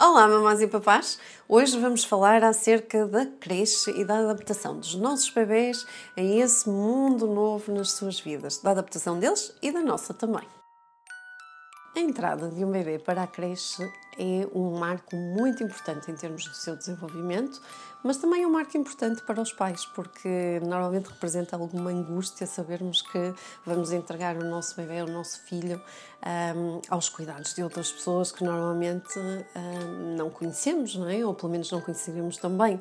Olá, mamães e papás! Hoje vamos falar acerca da creche e da adaptação dos nossos bebês a esse mundo novo nas suas vidas, da adaptação deles e da nossa também. A entrada de um bebê para a creche é um marco muito importante em termos do seu desenvolvimento, mas também é um marco importante para os pais, porque normalmente representa alguma angústia sabermos que vamos entregar o nosso bebê, o nosso filho, um, aos cuidados de outras pessoas que normalmente um, não conhecemos, não é? ou pelo menos não conheceremos também.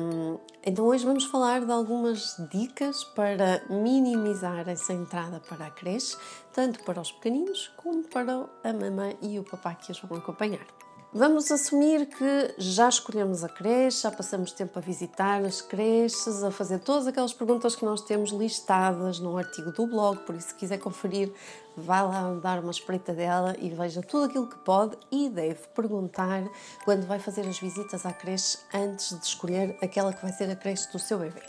Um, então, hoje vamos falar de algumas dicas para minimizar essa entrada para a creche, tanto para os pequeninos como para a mamãe e o papá que os vão acompanhar. Vamos assumir que já escolhemos a creche, já passamos tempo a visitar as creches, a fazer todas aquelas perguntas que nós temos listadas no artigo do blog, por isso, se quiser conferir, vá lá dar uma espreita dela e veja tudo aquilo que pode e deve perguntar quando vai fazer as visitas à creche antes de escolher aquela que vai ser a creche do seu bebê.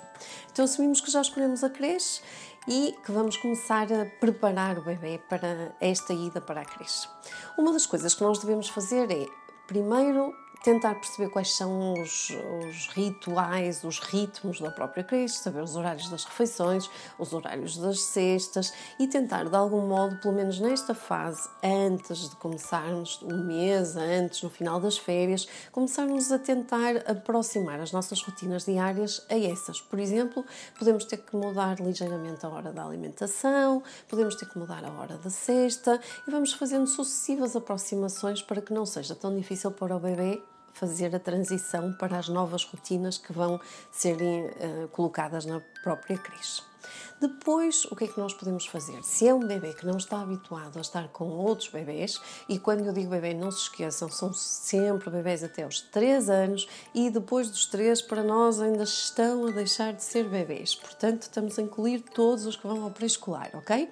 Então, assumimos que já escolhemos a creche e que vamos começar a preparar o bebê para esta ida para a creche. Uma das coisas que nós devemos fazer é Primeiro, tentar perceber quais são os, os, rituais, os ritmos da própria creche, saber os horários das refeições, os horários das cestas e tentar, de algum modo, pelo menos nesta fase, antes de começarmos o mês, antes, no final das férias, começarmos a tentar aproximar as nossas rotinas diárias a essas. Por exemplo, podemos ter que mudar ligeiramente a hora da alimentação, podemos ter que mudar a hora da cesta e vamos fazendo sucessivas aproximações para que não seja tão difícil para o bebê fazer a transição para as novas rotinas que vão serem uh, colocadas na própria creche. Depois, o que é que nós podemos fazer? Se é um bebê que não está habituado a estar com outros bebês, e quando eu digo bebê, não se esqueçam, são sempre bebês até aos 3 anos e depois dos 3 para nós ainda estão a deixar de ser bebês. Portanto, estamos a incluir todos os que vão ao pré-escolar, ok?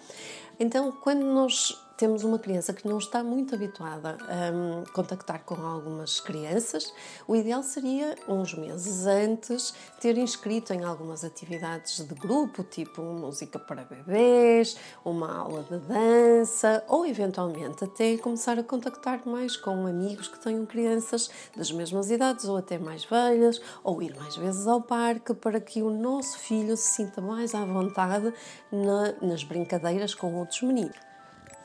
Então, quando nós temos uma criança que não está muito habituada a um, contactar com algumas crianças, o ideal seria, uns meses antes, ter inscrito em algumas atividades de grupo, tipo música para bebês, uma aula de dança, ou eventualmente até começar a contactar mais com amigos que tenham crianças das mesmas idades ou até mais velhas, ou ir mais vezes ao parque para que o nosso filho se sinta mais à vontade na, nas brincadeiras com outros meninos.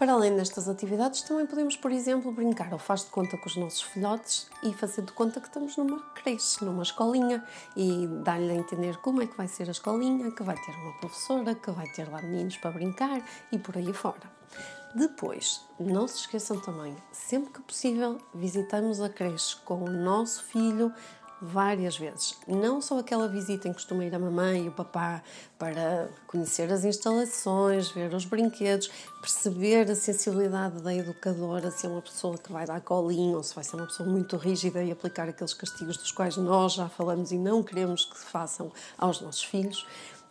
Para além destas atividades, também podemos, por exemplo, brincar ou faz de conta com os nossos filhotes e fazer de conta que estamos numa creche, numa escolinha e dar-lhe a entender como é que vai ser a escolinha, que vai ter uma professora, que vai ter lá meninos para brincar e por aí fora. Depois, não se esqueçam também, sempre que possível, visitamos a creche com o nosso filho várias vezes. Não só aquela visita em que costuma ir a mamãe e o papá para conhecer as instalações, ver os brinquedos, perceber a sensibilidade da educadora, se é uma pessoa que vai dar colinho ou se vai ser uma pessoa muito rígida e aplicar aqueles castigos dos quais nós já falamos e não queremos que façam aos nossos filhos.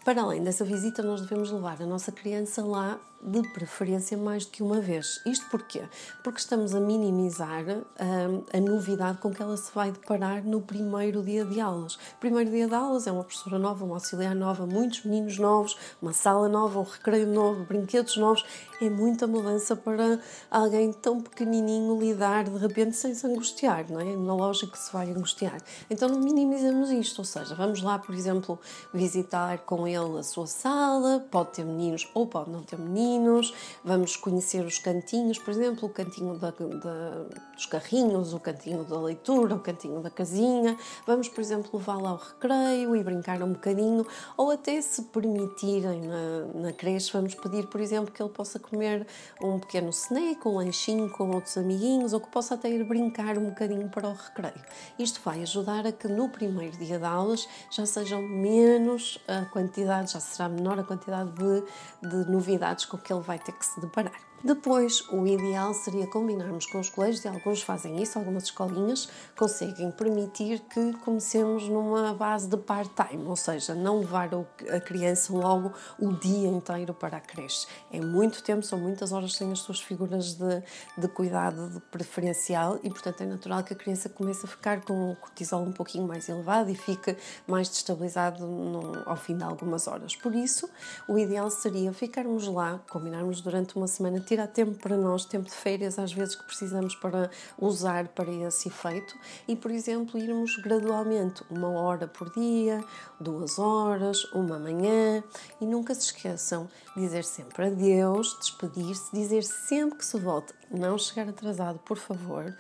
Para além dessa visita, nós devemos levar a nossa criança lá de preferência mais do que uma vez. Isto porquê? Porque estamos a minimizar hum, a novidade com que ela se vai deparar no primeiro dia de aulas. Primeiro dia de aulas é uma professora nova, uma auxiliar nova, muitos meninos novos, uma sala nova, um recreio novo, brinquedos novos. É muita mudança para alguém tão pequenininho lidar de repente sem se angustiar, não é? Na lógica que se vai angustiar. Então minimizamos isto, ou seja, vamos lá, por exemplo, visitar com ele a sua sala, pode ter meninos ou pode não ter meninos meninos, vamos conhecer os cantinhos, por exemplo, o cantinho da, da, dos carrinhos, o cantinho da leitura, o cantinho da casinha. Vamos, por exemplo, levá-lo ao recreio e brincar um bocadinho, ou até se permitirem na, na creche, vamos pedir, por exemplo, que ele possa comer um pequeno snack, um lanchinho com outros amiguinhos, ou que possa até ir brincar um bocadinho para o recreio. Isto vai ajudar a que no primeiro dia de aulas já sejam menos a quantidade, já será menor a quantidade de, de novidades com que ele vai ter que se deparar. Depois, o ideal seria combinarmos com os colégios, e alguns fazem isso, algumas escolinhas conseguem permitir que comecemos numa base de part-time, ou seja, não levar a criança logo o dia inteiro para a creche. É muito tempo, são muitas horas sem as suas figuras de, de cuidado preferencial e, portanto, é natural que a criança comece a ficar com o cortisol um pouquinho mais elevado e fique mais destabilizado no, ao fim de algumas horas. Por isso, o ideal seria ficarmos lá, combinarmos durante uma semana tirar tempo para nós, tempo de férias, às vezes que precisamos para usar para esse efeito, e, por exemplo, irmos gradualmente, uma hora por dia, duas horas, uma manhã, e nunca se esqueçam dizer sempre adeus, despedir-se, dizer sempre que se volte, não chegar atrasado, por favor,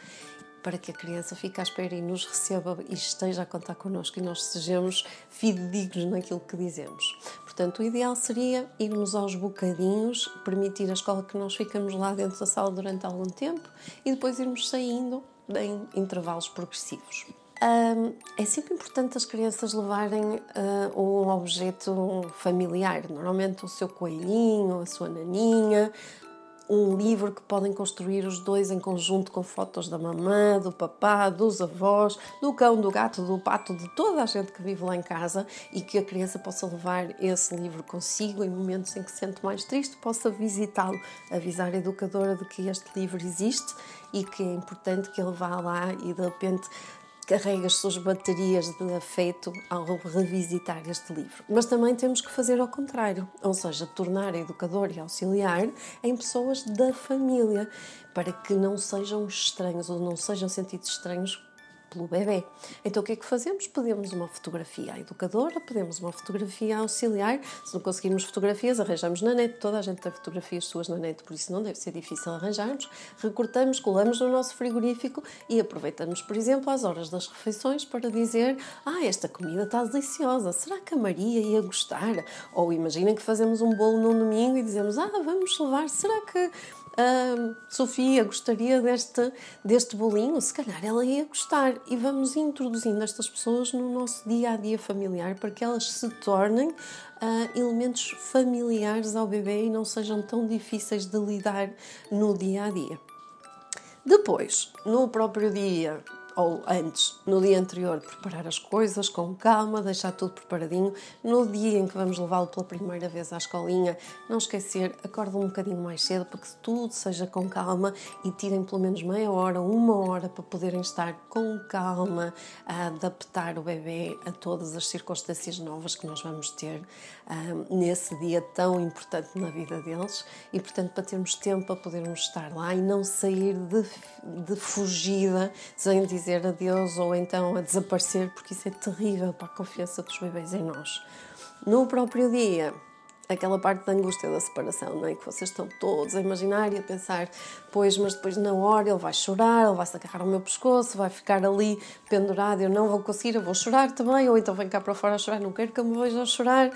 para que a criança fique à espera e nos receba e esteja a contar connosco e nós sejamos fidedignos naquilo que dizemos. Portanto, o ideal seria irmos aos bocadinhos, permitir à escola que nós ficamos lá dentro da sala durante algum tempo e depois irmos saindo em intervalos progressivos. Um, é sempre importante as crianças levarem uh, um objeto familiar, normalmente o seu coelhinho, a sua naninha, um livro que podem construir os dois em conjunto com fotos da mamã, do papá, dos avós, do cão, do gato, do pato, de toda a gente que vive lá em casa e que a criança possa levar esse livro consigo em momentos em que se sente mais triste, possa visitá-lo, avisar a educadora de que este livro existe e que é importante que ele vá lá e de repente carrega as suas baterias de afeto ao revisitar este livro. Mas também temos que fazer ao contrário, ou seja, tornar educador e auxiliar em pessoas da família, para que não sejam estranhos ou não sejam sentidos estranhos pelo bebê. Então o que é que fazemos? Pedimos uma fotografia à educadora, pedimos uma fotografia auxiliar. Se não conseguirmos fotografias, arranjamos na net. Toda a gente tem fotografias suas na net, por isso não deve ser difícil arranjarmos. Recortamos, colamos no nosso frigorífico e aproveitamos, por exemplo, as horas das refeições para dizer: Ah, esta comida está deliciosa, será que a Maria ia gostar? Ou imaginem que fazemos um bolo num domingo e dizemos: Ah, vamos levar, será que Uh, Sofia gostaria deste, deste bolinho, se calhar ela ia gostar. E vamos introduzindo estas pessoas no nosso dia a dia familiar para que elas se tornem uh, elementos familiares ao bebê e não sejam tão difíceis de lidar no dia a dia. Depois, no próprio dia, ou antes, no dia anterior, preparar as coisas com calma, deixar tudo preparadinho. No dia em que vamos levá-lo pela primeira vez à escolinha, não esquecer, acorda um bocadinho mais cedo para que tudo seja com calma e tirem pelo menos meia hora, uma hora para poderem estar com calma a adaptar o bebê a todas as circunstâncias novas que nós vamos ter um, nesse dia tão importante na vida deles e, portanto, para termos tempo para podermos estar lá e não sair de, de fugida sem dizer dizer adeus ou então a desaparecer, porque isso é terrível para a confiança dos bebês em nós. No próprio dia, aquela parte da angústia da separação, não é? Que vocês estão todos a imaginar e a pensar, pois, mas depois na hora ele vai chorar, ele vai se agarrar ao meu pescoço, vai ficar ali pendurado, eu não vou conseguir, eu vou chorar também, ou então vem cá para fora a chorar, não quero que eu me veja a chorar.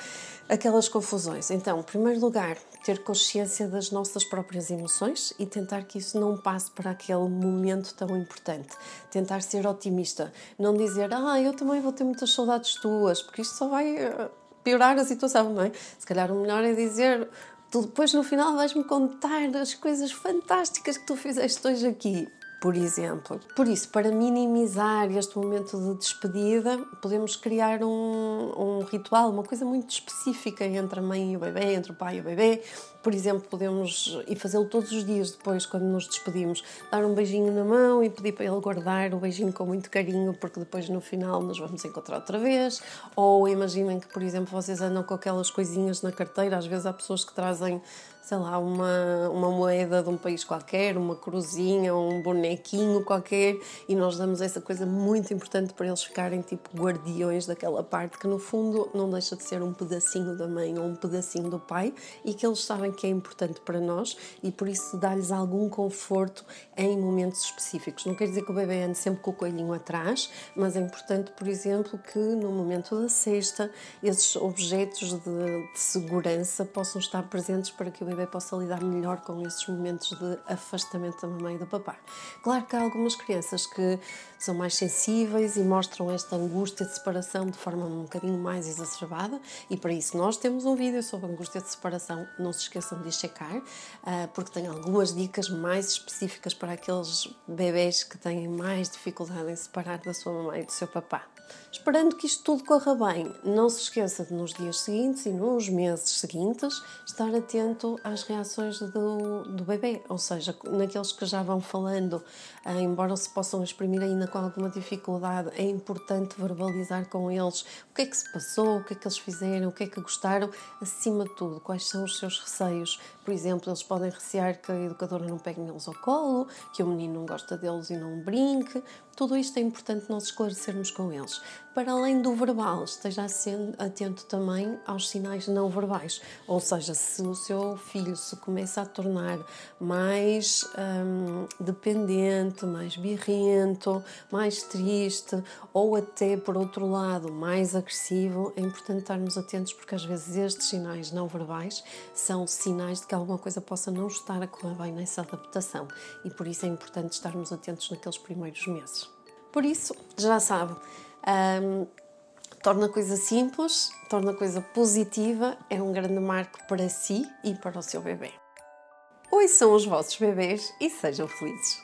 Aquelas confusões. Então, em primeiro lugar, ter consciência das nossas próprias emoções e tentar que isso não passe para aquele momento tão importante. Tentar ser otimista. Não dizer, ah, eu também vou ter muitas saudades tuas, porque isto só vai eh, piorar a situação, não é? Se calhar o melhor é dizer, tu depois no final vais-me contar as coisas fantásticas que tu fizeste hoje aqui por exemplo. Por isso, para minimizar este momento de despedida, podemos criar um, um ritual, uma coisa muito específica entre a mãe e o bebê, entre o pai e o bebê. Por exemplo, podemos, e fazê-lo todos os dias depois, quando nos despedimos, dar um beijinho na mão e pedir para ele guardar o beijinho com muito carinho, porque depois no final nos vamos encontrar outra vez. Ou imaginem que, por exemplo, vocês andam com aquelas coisinhas na carteira, às vezes há pessoas que trazem sei lá, uma, uma moeda de um país qualquer, uma cruzinha, um bonequinho qualquer, e nós damos essa coisa muito importante para eles ficarem tipo guardiões daquela parte que no fundo não deixa de ser um pedacinho da mãe ou um pedacinho do pai e que eles sabem que é importante para nós e por isso dá-lhes algum conforto em momentos específicos. Não quer dizer que o bebê ande sempre com o coelhinho atrás, mas é importante, por exemplo, que no momento da cesta esses objetos de, de segurança possam estar presentes para que o bebê possa lidar melhor com esses momentos de afastamento da mamãe e do papá. Claro que há algumas crianças que são mais sensíveis e mostram esta angústia de separação de forma um bocadinho mais exacerbada e para isso nós temos um vídeo sobre angústia de separação, não se de checar, ah, porque tem algumas dicas mais específicas para aqueles bebês que têm mais dificuldade em separar da sua mamãe e do seu papá. Esperando que isto tudo corra bem, não se esqueça de nos dias seguintes e nos meses seguintes estar atento às reações do, do bebê, ou seja, naqueles que já vão falando, ah, embora se possam exprimir ainda com alguma dificuldade, é importante verbalizar com eles o que é que se passou, o que é que eles fizeram, o que é que gostaram, acima de tudo, quais são os seus receios. Por exemplo, eles podem recear que a educadora não pegue neles ao colo, que o menino não gosta deles e não brinque. Tudo isto é importante nós esclarecermos com eles. Para além do verbal, esteja atento também aos sinais não verbais. Ou seja, se o seu filho se começa a tornar mais hum, dependente, mais birrento, mais triste, ou até, por outro lado, mais agressivo, é importante estarmos atentos porque às vezes estes sinais não verbais são sinais de que alguma coisa possa não estar a correr bem nessa adaptação. E por isso é importante estarmos atentos naqueles primeiros meses. Por isso, já sabe, um, torna a coisa simples, torna a coisa positiva, é um grande marco para si e para o seu bebê. Oi, são os vossos bebês e sejam felizes!